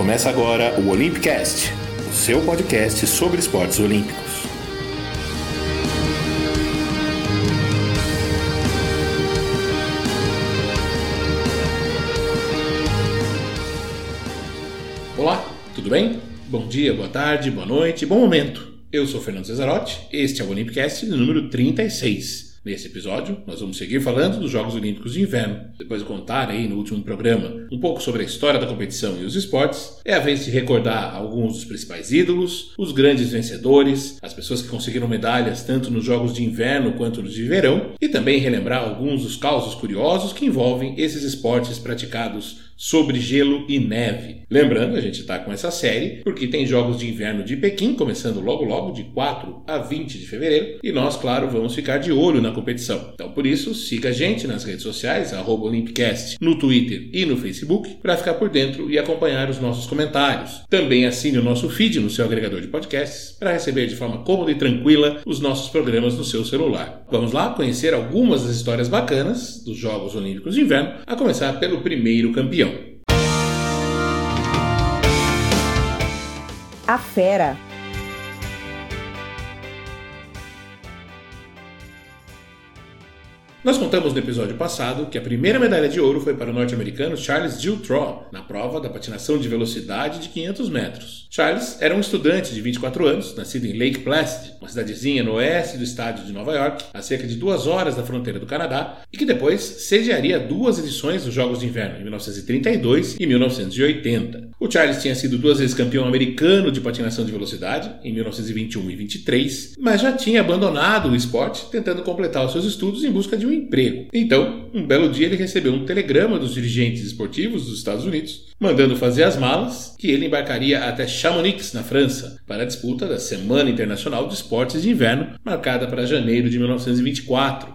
Começa agora o Olympicast, o seu podcast sobre esportes olímpicos. Olá, tudo bem? Bom dia, boa tarde, boa noite, bom momento. Eu sou Fernando Cesarotti, este é o Olympicast número 36. Nesse episódio, nós vamos seguir falando dos Jogos Olímpicos de Inverno. Depois de contar aí no último programa um pouco sobre a história da competição e os esportes, é a vez de recordar alguns dos principais ídolos, os grandes vencedores, as pessoas que conseguiram medalhas tanto nos Jogos de Inverno quanto nos de Verão, e também relembrar alguns dos causos curiosos que envolvem esses esportes praticados sobre gelo e neve. Lembrando, a gente está com essa série porque tem Jogos de Inverno de Pequim começando logo logo de 4 a 20 de fevereiro e nós, claro, vamos ficar de olho na competição. Então, por isso, siga a gente nas redes sociais, Olympicast, no Twitter e no Facebook, para ficar por dentro e acompanhar os nossos comentários. Também assine o nosso feed no seu agregador de podcasts para receber de forma cômoda e tranquila os nossos programas no seu celular. Vamos lá conhecer algumas das histórias bacanas dos Jogos Olímpicos de Inverno, a começar pelo primeiro campeão. A Fera. Nós contamos no episódio passado que a primeira medalha de ouro foi para o norte-americano Charles Giltrow na prova da patinação de velocidade de 500 metros. Charles era um estudante de 24 anos, nascido em Lake Placid, uma cidadezinha no oeste do estado de Nova York, a cerca de duas horas da fronteira do Canadá, e que depois sediaria duas edições dos Jogos de Inverno, em 1932 e 1980. O Charles tinha sido duas vezes campeão americano de patinação de velocidade, em 1921 e 23, mas já tinha abandonado o esporte, tentando completar os seus estudos em busca de um emprego. Então, um belo dia ele recebeu um telegrama dos dirigentes esportivos dos Estados Unidos, mandando fazer as malas, que ele embarcaria até Chamonix, na França, para a disputa da Semana Internacional de Esportes de Inverno, marcada para janeiro de 1924.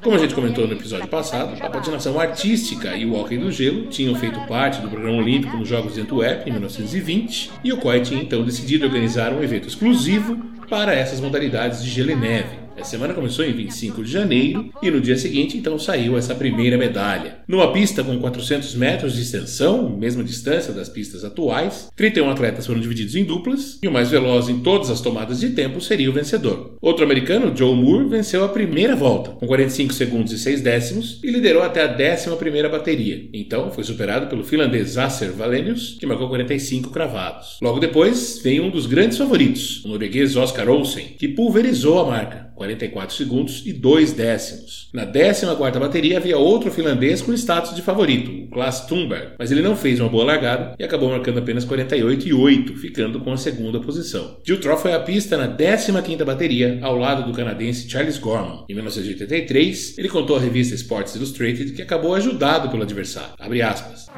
Como a gente comentou no episódio passado, a patinação artística e o hóquei do gelo tinham feito parte do programa olímpico nos Jogos de Antuérpia em 1920 e o COI tinha então decidido organizar um evento exclusivo para essas modalidades de gelo e neve. A semana começou em 25 de janeiro e no dia seguinte então saiu essa primeira medalha. Numa pista com 400 metros de extensão, mesma distância das pistas atuais, 31 atletas foram divididos em duplas e o mais veloz em todas as tomadas de tempo seria o vencedor. Outro americano, Joe Moore, venceu a primeira volta com 45 segundos e 6 décimos e liderou até a 11 primeira bateria. Então foi superado pelo finlandês Acer Valenius, que marcou 45 cravados. Logo depois veio um dos grandes favoritos, o norueguês Oscar Olsen, que pulverizou a marca 44 segundos e 2 décimos. Na 14ª bateria havia outro finlandês com status de favorito, o Klaas Thunberg, mas ele não fez uma boa largada e acabou marcando apenas 48 e 8, ficando com a segunda posição. Giltrow foi à pista na 15ª bateria, ao lado do canadense Charles Gorman. Em 1983, ele contou à revista Sports Illustrated que acabou ajudado pelo adversário. Abre aspas.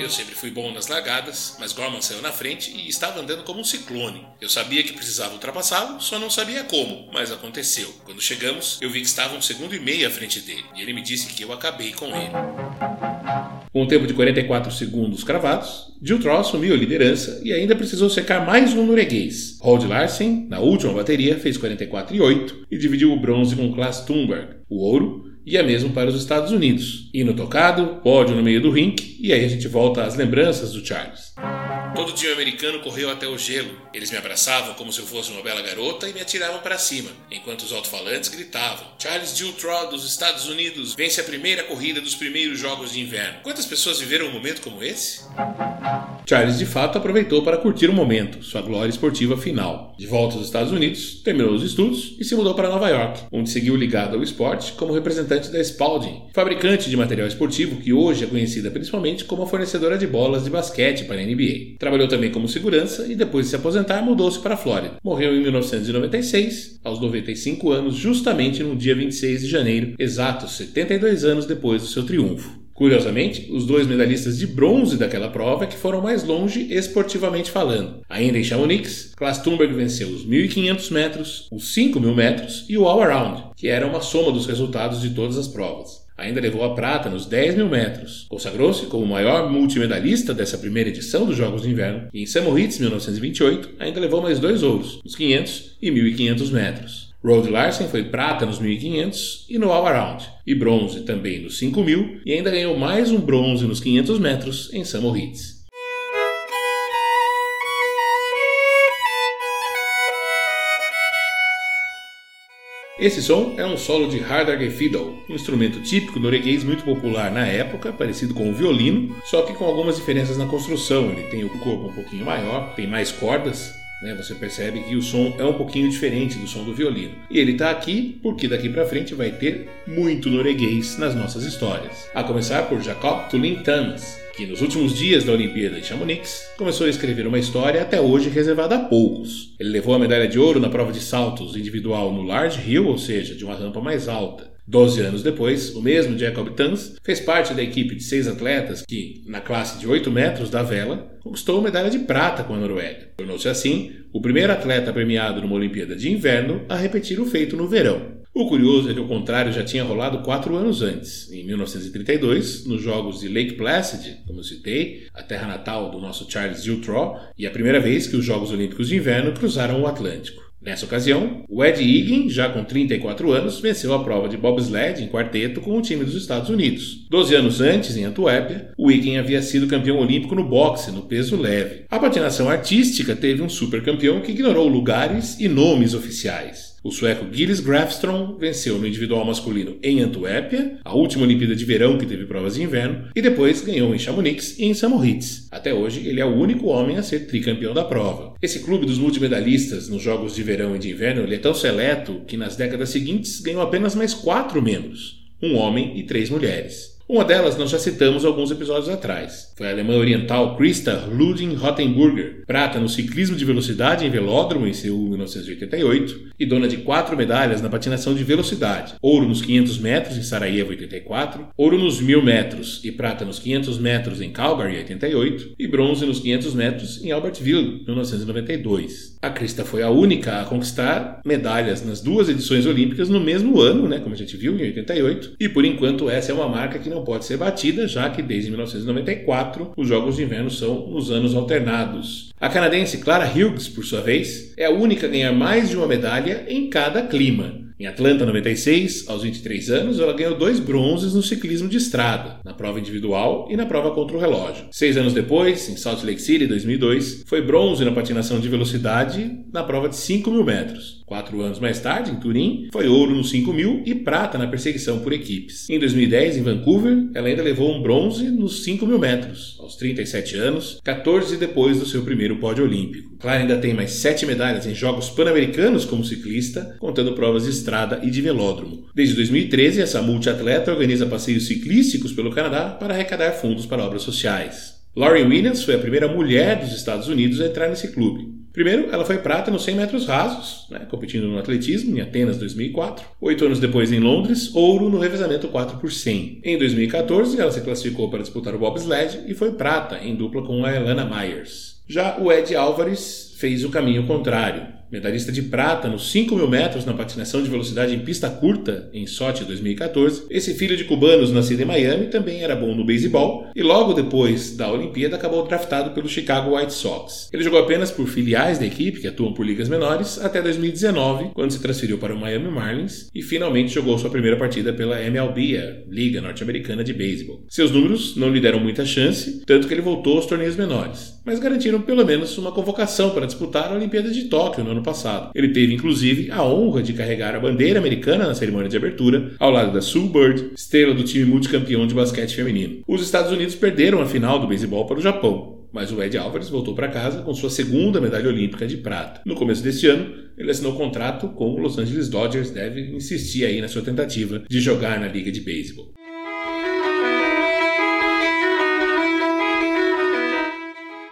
Eu sempre fui bom nas largadas, mas Gorman saiu na frente e estava andando como um ciclone. Eu sabia que precisava ultrapassá-lo, só não sabia como, mas aconteceu. Quando chegamos, eu vi que estava um segundo e meio à frente dele, e ele me disse que eu acabei com ele. Com um tempo de 44 segundos cravados, Giltrow assumiu a liderança e ainda precisou secar mais um norueguês. Rod Larsen, na última bateria, fez 44 e 8 e dividiu o bronze com Klaas Thunberg. O ouro ia mesmo para os Estados Unidos. Hino tocado, pódio no meio do rink, e aí a gente volta às lembranças do Charles. Todo dia o americano correu até o gelo. Eles me abraçavam como se eu fosse uma bela garota e me atiravam para cima, enquanto os alto-falantes gritavam: Charles Giltrow dos Estados Unidos vence a primeira corrida dos primeiros Jogos de Inverno. Quantas pessoas viveram um momento como esse? Charles de fato aproveitou para curtir o momento, sua glória esportiva final. De volta aos Estados Unidos, terminou os estudos e se mudou para Nova York, onde seguiu ligado ao esporte como representante da Spalding, fabricante de material esportivo que hoje é conhecida principalmente como a fornecedora de bolas de basquete para a NBA. Trabalhou também como segurança e depois de se aposentar mudou-se para a Flórida. Morreu em 1996, aos 95 anos, justamente no dia 26 de janeiro, exatos 72 anos depois do seu triunfo. Curiosamente, os dois medalhistas de bronze daquela prova é que foram mais longe esportivamente falando. Ainda em Chamonix, Klaas Thunberg venceu os 1.500 metros, os 5.000 metros e o all-around, que era uma soma dos resultados de todas as provas. Ainda levou a prata nos 10 mil metros. Consagrou-se como o maior multimedalista dessa primeira edição dos Jogos de Inverno. E em Samoritz, 1928, ainda levou mais dois ouros, nos 500 e 1.500 metros. Rod Larsen foi prata nos 1500 e no all-around, e bronze também nos 5000 e ainda ganhou mais um bronze nos 500 metros em Samoritz. Esse som é um solo de Hardager Fiddle, um instrumento típico norueguês muito popular na época, parecido com o violino, só que com algumas diferenças na construção. Ele tem o corpo um pouquinho maior, tem mais cordas, né? Você percebe que o som é um pouquinho diferente do som do violino. E ele está aqui porque daqui para frente vai ter muito norueguês nas nossas histórias. A começar por Jacob Tulin Tans, que nos últimos dias da Olimpíada de Chamonix começou a escrever uma história até hoje reservada a poucos. Ele levou a medalha de ouro na prova de saltos individual no Large Hill, ou seja, de uma rampa mais alta. Doze anos depois, o mesmo Jacob Tans fez parte da equipe de seis atletas que, na classe de 8 metros da vela, conquistou medalha de prata com a Noruega. Tornou-se assim o primeiro atleta premiado numa Olimpíada de Inverno a repetir o feito no verão. O curioso é que o contrário já tinha rolado quatro anos antes, em 1932, nos Jogos de Lake Placid, como citei, a terra natal do nosso Charles Giltrow, e a primeira vez que os Jogos Olímpicos de Inverno cruzaram o Atlântico. Nessa ocasião, o Ed Egan, já com 34 anos, venceu a prova de bobsled em quarteto com o time dos Estados Unidos. Doze anos antes, em Antuérpia, o Egan havia sido campeão olímpico no boxe, no peso leve. A patinação artística teve um supercampeão que ignorou lugares e nomes oficiais. O sueco Gilles Grafström venceu no individual masculino em Antuérpia, a última Olimpíada de Verão que teve provas de inverno, e depois ganhou em Chamonix e em Samoritz. Até hoje, ele é o único homem a ser tricampeão da prova. Esse clube dos multimedalistas nos Jogos de Verão e de Inverno é tão seleto que nas décadas seguintes ganhou apenas mais quatro membros, um homem e três mulheres. Uma delas nós já citamos alguns episódios atrás. Foi a alemã oriental Christa Luding Rottenburger, prata no ciclismo de velocidade em velódromo em Seul 1988 e dona de quatro medalhas na patinação de velocidade: ouro nos 500 metros em Sarajevo 84, ouro nos 1000 metros e prata nos 500 metros em Calgary 88 e bronze nos 500 metros em Albertville 1992. A Krista foi a única a conquistar medalhas nas duas edições olímpicas no mesmo ano, né, como a gente viu em 88, e por enquanto essa é uma marca que não não pode ser batida, já que desde 1994 os Jogos de Inverno são nos anos alternados. A canadense Clara Hughes, por sua vez, é a única a ganhar mais de uma medalha em cada clima. Em Atlanta 96, aos 23 anos, ela ganhou dois bronzes no ciclismo de estrada, na prova individual e na prova contra o relógio. Seis anos depois, em Salt Lake City 2002, foi bronze na patinação de velocidade na prova de 5 mil metros. Quatro anos mais tarde, em Turim, foi ouro nos 5 mil e prata na perseguição por equipes. Em 2010, em Vancouver, ela ainda levou um bronze nos 5 mil metros, aos 37 anos, 14 depois do seu primeiro pódio olímpico. Clara ainda tem mais sete medalhas em Jogos Pan-Americanos como ciclista, contando provas de estrada estrada e de velódromo. Desde 2013, essa multiatleta organiza passeios ciclísticos pelo Canadá para arrecadar fundos para obras sociais. Lauren Williams foi a primeira mulher dos Estados Unidos a entrar nesse clube. Primeiro, ela foi prata nos 100 metros rasos, né, competindo no atletismo em Atenas 2004. Oito anos depois, em Londres, ouro no revezamento 4 por 100. Em 2014, ela se classificou para disputar o bobsled e foi prata em dupla com a Elana Myers. Já o Ed Álvares fez o caminho contrário medalhista de prata nos 5 mil metros na patinação de velocidade em pista curta em Sochi 2014. Esse filho de cubanos nascido em Miami também era bom no beisebol e logo depois da Olimpíada acabou draftado pelo Chicago White Sox. Ele jogou apenas por filiais da equipe que atuam por ligas menores até 2019, quando se transferiu para o Miami Marlins e finalmente jogou sua primeira partida pela MLB, a Liga Norte-Americana de Beisebol. Seus números não lhe deram muita chance, tanto que ele voltou aos torneios menores, mas garantiram pelo menos uma convocação para disputar a Olimpíada de Tóquio no ano ano passado. Ele teve, inclusive, a honra de carregar a bandeira americana na cerimônia de abertura, ao lado da Sue Bird, estrela do time multicampeão de basquete feminino. Os Estados Unidos perderam a final do beisebol para o Japão, mas o Ed Álvares voltou para casa com sua segunda medalha olímpica de prata. No começo deste ano, ele assinou contrato com o Los Angeles Dodgers, deve insistir aí na sua tentativa de jogar na liga de beisebol.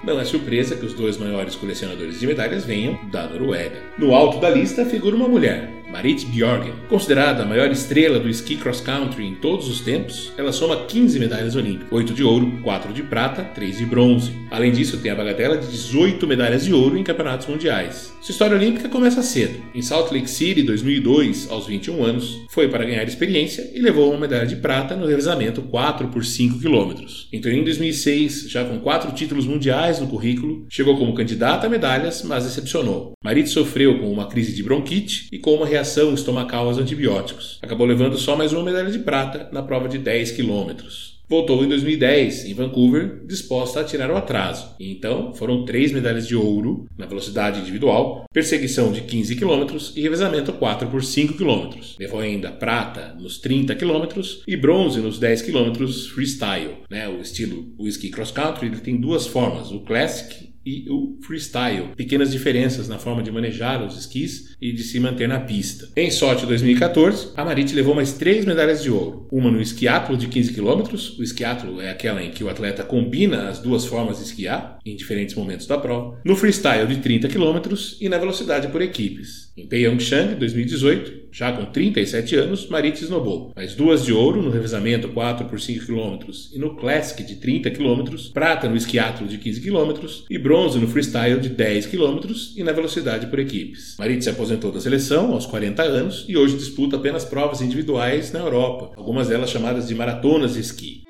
Não é surpresa que os dois maiores colecionadores de medalhas venham da Noruega. No alto da lista figura uma mulher, Marit Bjorgen. Considerada a maior estrela do ski cross country em todos os tempos, ela soma 15 medalhas olímpicas, 8 de ouro, 4 de prata, 3 de bronze. Além disso, tem a bagatela de 18 medalhas de ouro em campeonatos mundiais. Sua história olímpica começa cedo. Em Salt Lake City, 2002, aos 21 anos, foi para ganhar experiência e levou uma medalha de prata no revezamento 4 por 5 km. Então, em 2006, já com quatro títulos mundiais no currículo, chegou como candidata a medalhas, mas decepcionou. Marit sofreu com uma crise de bronquite e com uma reação estomacal aos antibióticos. Acabou levando só mais uma medalha de prata na prova de 10 quilômetros. Voltou em 2010, em Vancouver, disposta a tirar o atraso. E então foram três medalhas de ouro na velocidade individual, perseguição de 15 km e revezamento 4 por 5 km. Levou ainda prata nos 30 km e bronze nos 10 km freestyle. Né? O estilo o ski cross country ele tem duas formas, o classic e o freestyle. Pequenas diferenças na forma de manejar os esquis e de se manter na pista. Em Sochi 2014, a Marit levou mais três medalhas de ouro. Uma no esquiatlo de 15 km. O esquiatlo é aquela em que o atleta combina as duas formas de esquiar em diferentes momentos da prova. No freestyle de 30 km e na velocidade por equipes. Em Pyeongchang 2018, já com 37 anos, Marit esnobou. Mais duas de ouro no revezamento 4 por 5 km e no Classic de 30 km, prata no esquiatlo de 15 km e bronze no freestyle de 10 km e na velocidade por equipes. Marit se aposentou da seleção aos 40 anos e hoje disputa apenas provas individuais na Europa, algumas delas chamadas de maratonas de esqui.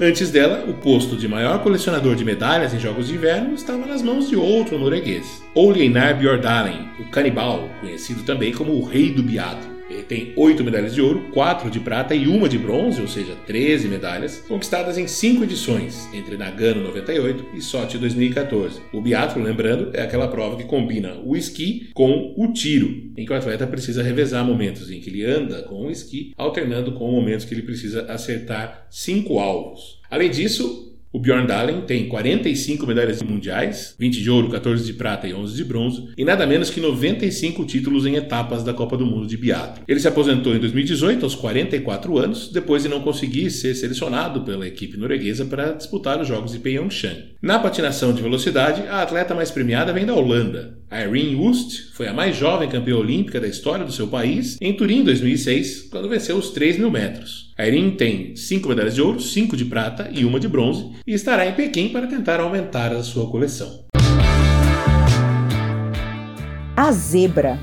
Antes dela, o posto de maior colecionador de medalhas em Jogos de Inverno estava nas mãos de outro norueguês, Ole Einar Bjordalen, o canibal, conhecido também como o Rei do Biado. Tem oito medalhas de ouro, quatro de prata e uma de bronze, ou seja, 13 medalhas, conquistadas em cinco edições, entre Nagano 98 e Sochi 2014. O biatlo, lembrando, é aquela prova que combina o esqui com o tiro, em que o atleta precisa revezar momentos em que ele anda com o esqui, alternando com momentos que ele precisa acertar cinco alvos. Além disso, o Bjorn Dahlen tem 45 medalhas mundiais, 20 de ouro, 14 de prata e 11 de bronze, e nada menos que 95 títulos em etapas da Copa do Mundo de biatlo. Ele se aposentou em 2018 aos 44 anos, depois de não conseguir ser selecionado pela equipe norueguesa para disputar os Jogos de Pyeongchang. Na patinação de velocidade, a atleta mais premiada vem da Holanda. Irene Wust foi a mais jovem campeã olímpica da história do seu país em Turim 2006, quando venceu os 3 mil metros. A Erin tem 5 medalhas de ouro, 5 de prata e uma de bronze e estará em Pequim para tentar aumentar a sua coleção. A zebra.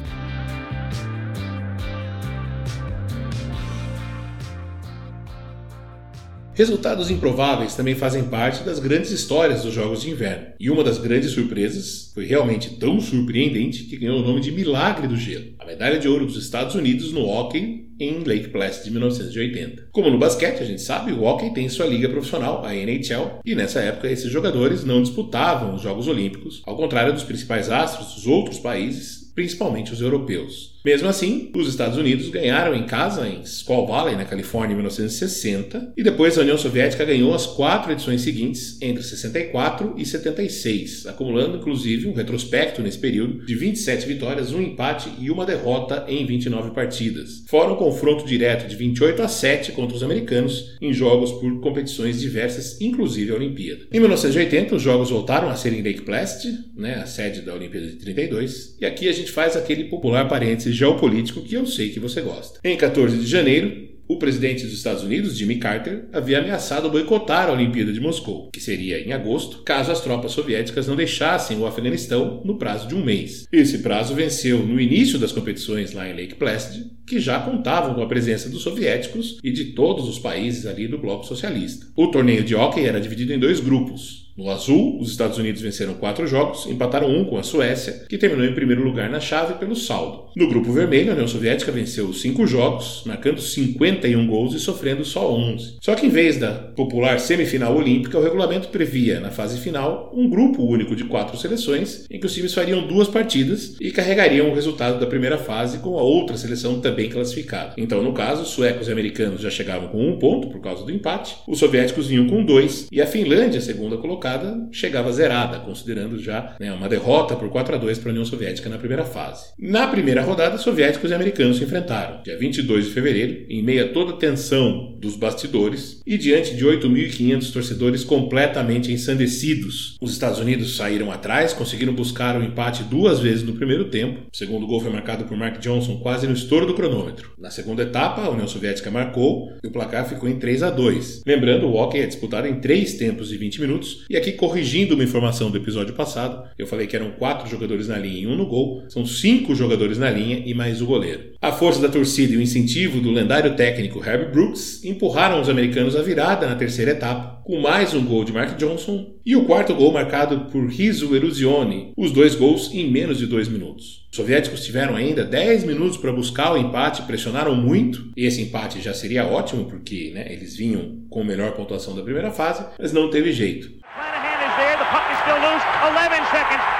Resultados improváveis também fazem parte das grandes histórias dos Jogos de Inverno. E uma das grandes surpresas foi realmente tão surpreendente que ganhou o nome de Milagre do Gelo a medalha de ouro dos Estados Unidos no hockey em Lake Placid de 1980. Como no basquete, a gente sabe, o hockey tem sua liga profissional, a NHL, e nessa época esses jogadores não disputavam os Jogos Olímpicos, ao contrário dos principais astros dos outros países, principalmente os europeus. Mesmo assim, os Estados Unidos ganharam em casa, em Squaw Valley, na Califórnia, em 1960, e depois a União Soviética ganhou as quatro edições seguintes, entre 64 e 76, acumulando inclusive um retrospecto nesse período de 27 vitórias, um empate e uma derrota em 29 partidas. Fora um confronto direto de 28 a 7 contra os americanos em jogos por competições diversas, inclusive a Olimpíada. Em 1980, os jogos voltaram a ser em Lake Placid, né, a sede da Olimpíada de 32, e aqui a gente faz aquele popular parênteses geopolítico que eu sei que você gosta. Em 14 de janeiro, o presidente dos Estados Unidos, Jimmy Carter, havia ameaçado boicotar a Olimpíada de Moscou, que seria em agosto, caso as tropas soviéticas não deixassem o Afeganistão no prazo de um mês. Esse prazo venceu no início das competições lá em Lake Placid, que já contavam com a presença dos soviéticos e de todos os países ali do bloco socialista. O torneio de hóquei era dividido em dois grupos. No azul, os Estados Unidos venceram quatro jogos, empataram um com a Suécia, que terminou em primeiro lugar na chave pelo saldo. No grupo vermelho, a União Soviética venceu cinco jogos, marcando 51 gols e sofrendo só 11. Só que em vez da popular semifinal olímpica, o regulamento previa, na fase final, um grupo único de quatro seleções, em que os times fariam duas partidas e carregariam o resultado da primeira fase com a outra seleção também classificada. Então, no caso, suecos e americanos já chegavam com um ponto por causa do empate, os soviéticos vinham com dois e a Finlândia, segunda colocada, colocada chegava zerada, considerando já né, uma derrota por 4 a 2 para a União Soviética na primeira fase. Na primeira rodada, soviéticos e americanos se enfrentaram, dia 22 de fevereiro, em meio a toda a tensão dos bastidores e diante de 8.500 torcedores completamente ensandecidos. Os Estados Unidos saíram atrás, conseguiram buscar o um empate duas vezes no primeiro tempo. O segundo gol foi marcado por Mark Johnson quase no estouro do cronômetro. Na segunda etapa, a União Soviética marcou e o placar ficou em 3 a 2. Lembrando, o hockey é disputado em três tempos de 20 minutos e aqui, corrigindo uma informação do episódio passado, eu falei que eram quatro jogadores na linha e um no gol. São cinco jogadores na linha e mais o goleiro. A força da torcida e o incentivo do lendário técnico Herbie Brooks empurraram os americanos à virada na terceira etapa, com mais um gol de Mark Johnson e o quarto gol marcado por Riso Eruzione, os dois gols em menos de dois minutos. Os soviéticos tiveram ainda 10 minutos para buscar o empate, pressionaram muito, e esse empate já seria ótimo, porque né, eles vinham com melhor pontuação da primeira fase, mas não teve jeito.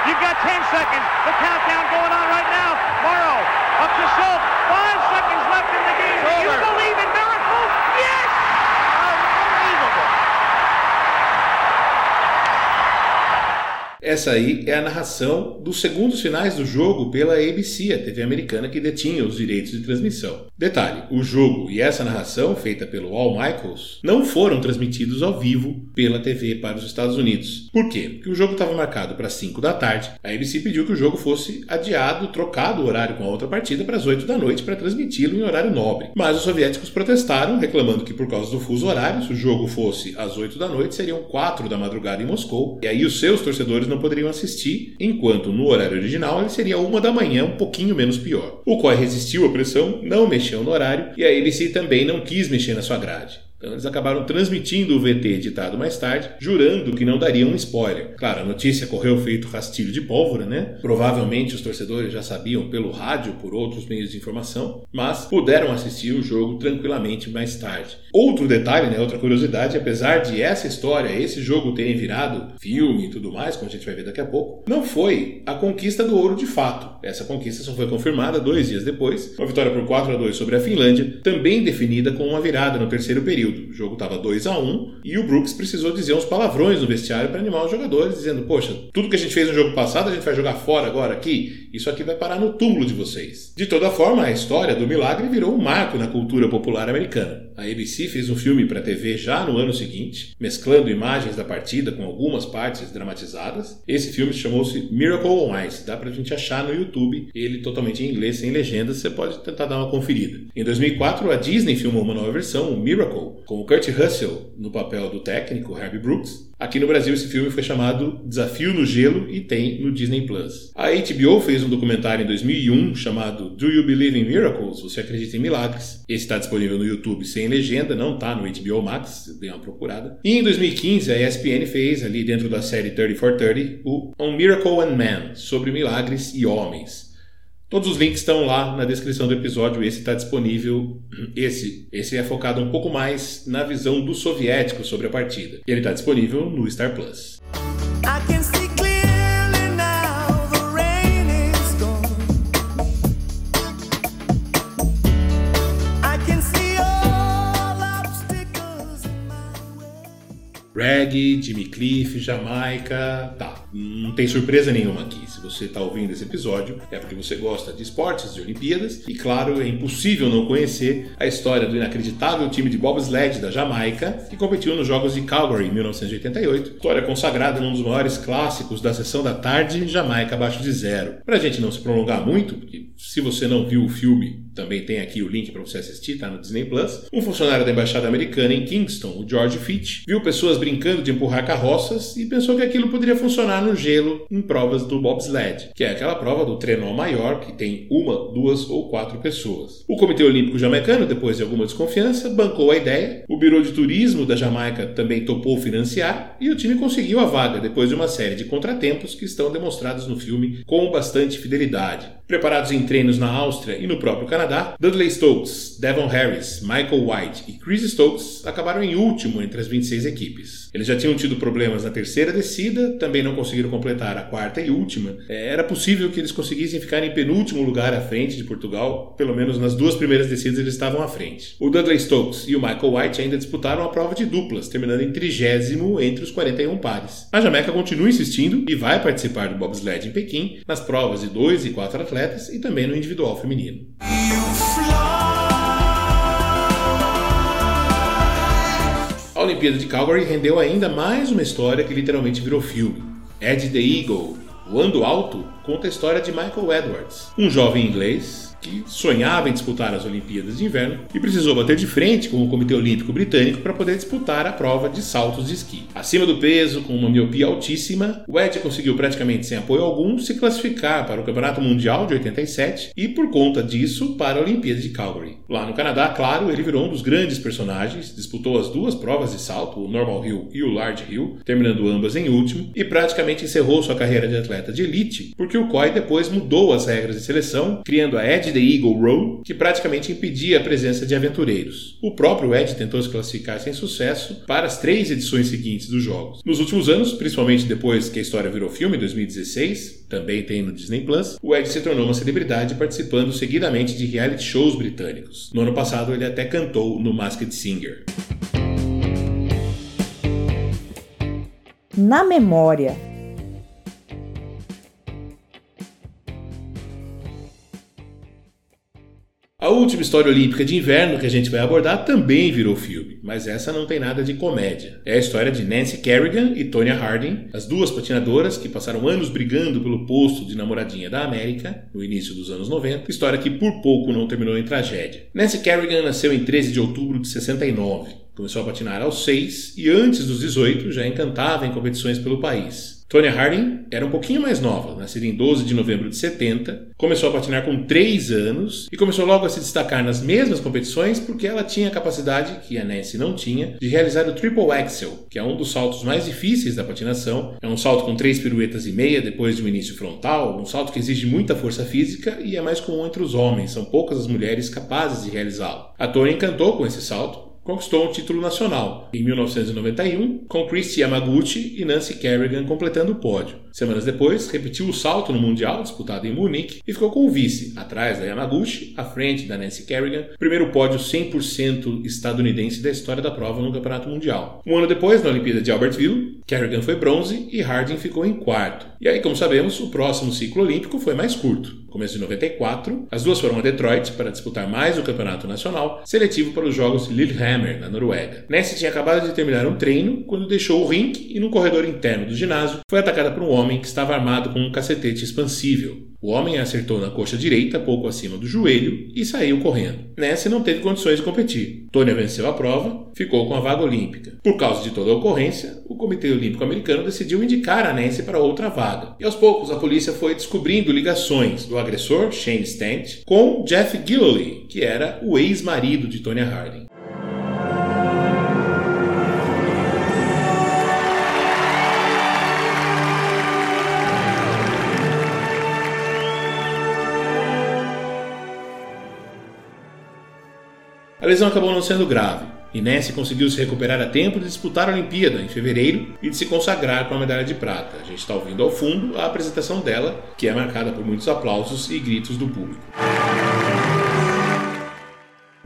You've got 10 seconds. The countdown going on right now. Morrow up to Schultz. Five seconds left in the game. Do you believe in miracles? Essa aí é a narração dos segundos finais do jogo pela ABC, a TV americana que detinha os direitos de transmissão. Detalhe: o jogo e essa narração, feita pelo Al Michaels, não foram transmitidos ao vivo pela TV para os Estados Unidos. Por quê? Porque o jogo estava marcado para 5 da tarde. A ABC pediu que o jogo fosse adiado, trocado o horário com a outra partida para as 8 da noite para transmiti-lo em horário nobre. Mas os soviéticos protestaram, reclamando que por causa do fuso horário, se o jogo fosse às 8 da noite, seriam 4 da madrugada em Moscou, e aí os seus torcedores não poderiam assistir, enquanto no horário original ele seria uma da manhã, um pouquinho menos pior. O COI resistiu à pressão, não mexeu no horário e a ABC também não quis mexer na sua grade. Então eles acabaram transmitindo o VT editado mais tarde, jurando que não dariam um spoiler. Claro, a notícia correu feito rastilho de pólvora, né? Provavelmente os torcedores já sabiam pelo rádio, por outros meios de informação, mas puderam assistir o jogo tranquilamente mais tarde. Outro detalhe, né, outra curiosidade, apesar de essa história, esse jogo terem virado filme e tudo mais, como a gente vai ver daqui a pouco, não foi a conquista do ouro de fato. Essa conquista só foi confirmada dois dias depois, uma vitória por 4 a 2 sobre a Finlândia, também definida com uma virada no terceiro período período. O jogo estava 2 a 1 e o Brooks precisou dizer uns palavrões no vestiário para animar os jogadores, dizendo: Poxa, tudo que a gente fez no jogo passado a gente vai jogar fora agora aqui. Isso aqui vai parar no túmulo de vocês. De toda forma, a história do milagre virou um marco na cultura popular americana. A ABC fez um filme para TV já no ano seguinte, mesclando imagens da partida com algumas partes dramatizadas. Esse filme chamou-se Miracle on Ice. Dá pra gente achar no YouTube, ele totalmente em inglês, sem legendas, você pode tentar dar uma conferida. Em 2004, a Disney filmou uma nova versão, o Miracle, com o Kurt Russell no papel do técnico Herbie Brooks. Aqui no Brasil esse filme foi chamado Desafio no Gelo e tem no Disney Plus. A HBO fez um documentário em 2001 chamado Do You Believe in Miracles? Você acredita em milagres? Esse está disponível no YouTube sem legenda, não está no HBO Max, dê uma procurada. E em 2015 a ESPN fez ali dentro da série 30 for 30 o On Miracle and Man sobre milagres e homens. Todos os links estão lá na descrição do episódio. Esse está disponível. Esse, esse é focado um pouco mais na visão do soviético sobre a partida. Ele está disponível no Star Plus. Reggae, Jimmy Cliff, Jamaica, tá. Não tem surpresa nenhuma aqui. Se você está ouvindo esse episódio, é porque você gosta de esportes, de Olimpíadas, e claro, é impossível não conhecer a história do inacreditável time de bobsled da Jamaica, que competiu nos Jogos de Calgary em 1988. História consagrada num dos maiores clássicos da sessão da tarde, Jamaica abaixo de zero. Pra gente não se prolongar muito, porque se você não viu o filme, também tem aqui o link para você assistir, tá no Disney Plus. Um funcionário da embaixada americana em Kingston, o George Fitch, viu pessoas brincando de empurrar carroças e pensou que aquilo poderia funcionar no gelo em provas do bobsled, que é aquela prova do trenó maior que tem uma, duas ou quatro pessoas. O Comitê Olímpico Jamaicano, depois de alguma desconfiança, bancou a ideia. O Biro de Turismo da Jamaica também topou financiar e o time conseguiu a vaga depois de uma série de contratempos que estão demonstrados no filme com bastante fidelidade. Preparados em treinos na Áustria e no próprio Canadá, Dudley Stokes, Devon Harris, Michael White e Chris Stokes acabaram em último entre as 26 equipes. Eles já tinham tido problemas na terceira descida, também não conseguiram completar a quarta e última. É, era possível que eles conseguissem ficar em penúltimo lugar à frente de Portugal, pelo menos nas duas primeiras descidas eles estavam à frente. O Dudley Stokes e o Michael White ainda disputaram a prova de duplas, terminando em trigésimo entre os 41 pares. A Jamaica continua insistindo e vai participar do bobsled em Pequim nas provas de 2 e 4 atletas e também no individual feminino. A Olimpíada de Calgary rendeu ainda mais uma história que literalmente virou filme. Ed the Eagle, voando alto, conta a história de Michael Edwards, um jovem inglês que sonhava em disputar as Olimpíadas de Inverno e precisou bater de frente com o Comitê Olímpico Britânico para poder disputar a prova de saltos de esqui. Acima do peso, com uma miopia altíssima, o Ed conseguiu praticamente sem apoio algum se classificar para o Campeonato Mundial de 87 e, por conta disso, para a Olimpíada de Calgary. Lá no Canadá, claro, ele virou um dos grandes personagens, disputou as duas provas de salto, o Normal Hill e o Large Hill, terminando ambas em último, e praticamente encerrou sua carreira de atleta de elite, o COI depois mudou as regras de seleção, criando a Ed the Eagle Row, que praticamente impedia a presença de aventureiros. O próprio Ed tentou se classificar sem sucesso para as três edições seguintes dos jogos. Nos últimos anos, principalmente depois que a história virou filme, em 2016, também tem no Disney Plus, o Ed se tornou uma celebridade participando seguidamente de reality shows britânicos. No ano passado, ele até cantou no Masked Singer. Na memória. A última história olímpica de inverno que a gente vai abordar também virou filme, mas essa não tem nada de comédia. É a história de Nancy Kerrigan e Tonya Harding, as duas patinadoras que passaram anos brigando pelo posto de namoradinha da América, no início dos anos 90, história que por pouco não terminou em tragédia. Nancy Kerrigan nasceu em 13 de outubro de 69. Começou a patinar aos 6 e antes dos 18 já encantava em competições pelo país. Tonya Harding era um pouquinho mais nova, nascida em 12 de novembro de 70, começou a patinar com 3 anos e começou logo a se destacar nas mesmas competições porque ela tinha a capacidade, que a Nancy não tinha, de realizar o Triple Axel, que é um dos saltos mais difíceis da patinação. É um salto com três piruetas e meia depois de um início frontal, um salto que exige muita força física e é mais comum entre os homens, são poucas as mulheres capazes de realizá-lo. A Tonya encantou com esse salto, conquistou um título nacional em 1991, com Christy Yamaguchi e Nancy Kerrigan completando o pódio. Semanas depois, repetiu o salto no Mundial, disputado em Munique, e ficou com o vice, atrás da Yamaguchi, à frente da Nancy Kerrigan, primeiro pódio 100% estadunidense da história da prova no Campeonato Mundial. Um ano depois, na Olimpíada de Albertville, Kerrigan foi bronze e Harding ficou em quarto. E aí, como sabemos, o próximo ciclo olímpico foi mais curto. Começo de 94, as duas foram a Detroit para disputar mais o Campeonato Nacional, seletivo para os Jogos Lillehammer, na Noruega. Nancy tinha acabado de terminar um treino quando deixou o rink e, no corredor interno do ginásio, foi atacada por um homem que estava armado com um cacetete expansível. O homem acertou na coxa direita, pouco acima do joelho, e saiu correndo. Nancy não teve condições de competir. Tônia venceu a prova, ficou com a vaga olímpica. Por causa de toda a ocorrência, o Comitê Olímpico Americano decidiu indicar a Nancy para outra vaga. E aos poucos a polícia foi descobrindo ligações do agressor, Shane Stant, com Jeff Gilloley, que era o ex-marido de Tonya Harding. Lesão acabou não sendo grave, e Nancy conseguiu se recuperar a tempo de disputar a Olimpíada em fevereiro e de se consagrar com a medalha de prata. A gente está ouvindo ao fundo a apresentação dela, que é marcada por muitos aplausos e gritos do público.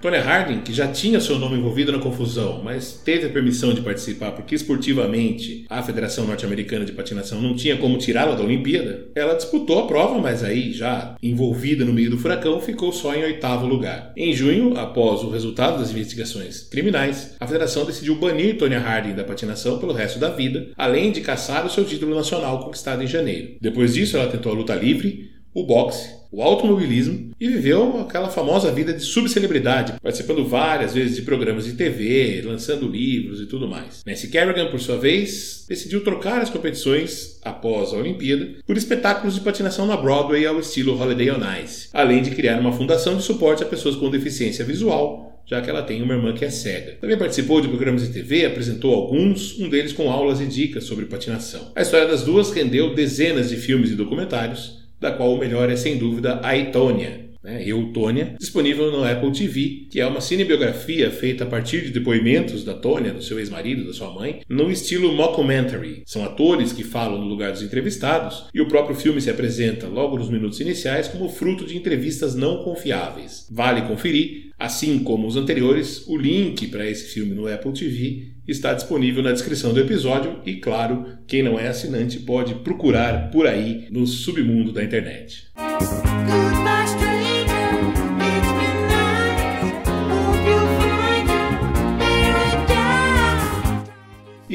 Tonya Harding, que já tinha seu nome envolvido na confusão, mas teve a permissão de participar porque esportivamente a Federação Norte-Americana de Patinação não tinha como tirá-la da Olimpíada, ela disputou a prova, mas aí, já envolvida no meio do furacão, ficou só em oitavo lugar. Em junho, após o resultado das investigações criminais, a federação decidiu banir Tonya Harding da patinação pelo resto da vida, além de caçar o seu título nacional conquistado em janeiro. Depois disso, ela tentou a luta livre, o boxe, o automobilismo e viveu aquela famosa vida de subcelebridade, participando várias vezes de programas de TV, lançando livros e tudo mais. Nancy Kerrigan, por sua vez, decidiu trocar as competições após a Olimpíada por espetáculos de patinação na Broadway ao estilo Holiday on Ice, além de criar uma fundação de suporte a pessoas com deficiência visual já que ela tem uma irmã que é cega. Também participou de programas de TV, apresentou alguns, um deles com aulas e dicas sobre patinação. A história das duas rendeu dezenas de filmes e documentários, da qual o melhor é sem dúvida a Itônia, né, Eutônia, disponível no Apple TV, que é uma cinebiografia feita a partir de depoimentos da Tônia, do seu ex-marido, da sua mãe, no estilo mockumentary. São atores que falam no lugar dos entrevistados e o próprio filme se apresenta logo nos minutos iniciais como fruto de entrevistas não confiáveis. Vale conferir, assim como os anteriores, o link para esse filme no Apple TV está disponível na descrição do episódio e, claro, quem não é assinante pode procurar por aí no submundo da internet.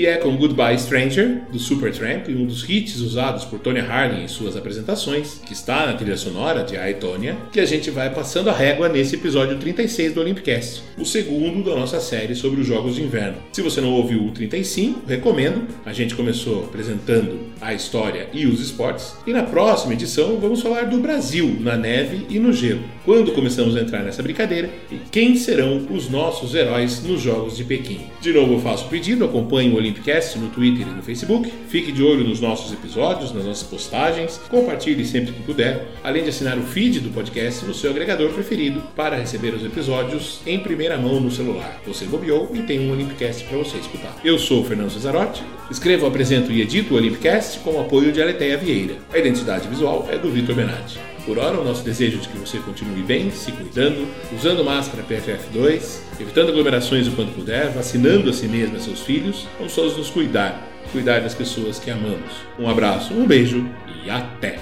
E é com Goodbye Stranger, do Supertramp, um dos hits usados por Tonya Harding em suas apresentações, que está na trilha sonora de I, Tonya, que a gente vai passando a régua nesse episódio 36 do Olympicast, o segundo da nossa série sobre os Jogos de Inverno. Se você não ouviu o 35, recomendo. A gente começou apresentando a história e os esportes, e na próxima edição vamos falar do Brasil na neve e no gelo. Quando começamos a entrar nessa brincadeira e quem serão os nossos heróis nos Jogos de Pequim. De novo eu faço o pedido, acompanhe o Olympicast no Twitter e no Facebook, fique de olho nos nossos episódios, nas nossas postagens, compartilhe sempre que puder, além de assinar o feed do podcast no seu agregador preferido para receber os episódios em primeira mão no celular. Você bobeou e tem um Olympicast para você escutar. Eu sou o Fernando Cesarotti, escrevo, apresento e edito o Olympicast com o apoio de Aleteia Vieira. A identidade visual é do Vitor Benatti. Por hora, o nosso desejo de que você continue bem, se cuidando, usando máscara PFF2, evitando aglomerações o quanto puder, vacinando a si mesmo e seus filhos. Vamos todos nos cuidar, cuidar das pessoas que amamos. Um abraço, um beijo e até!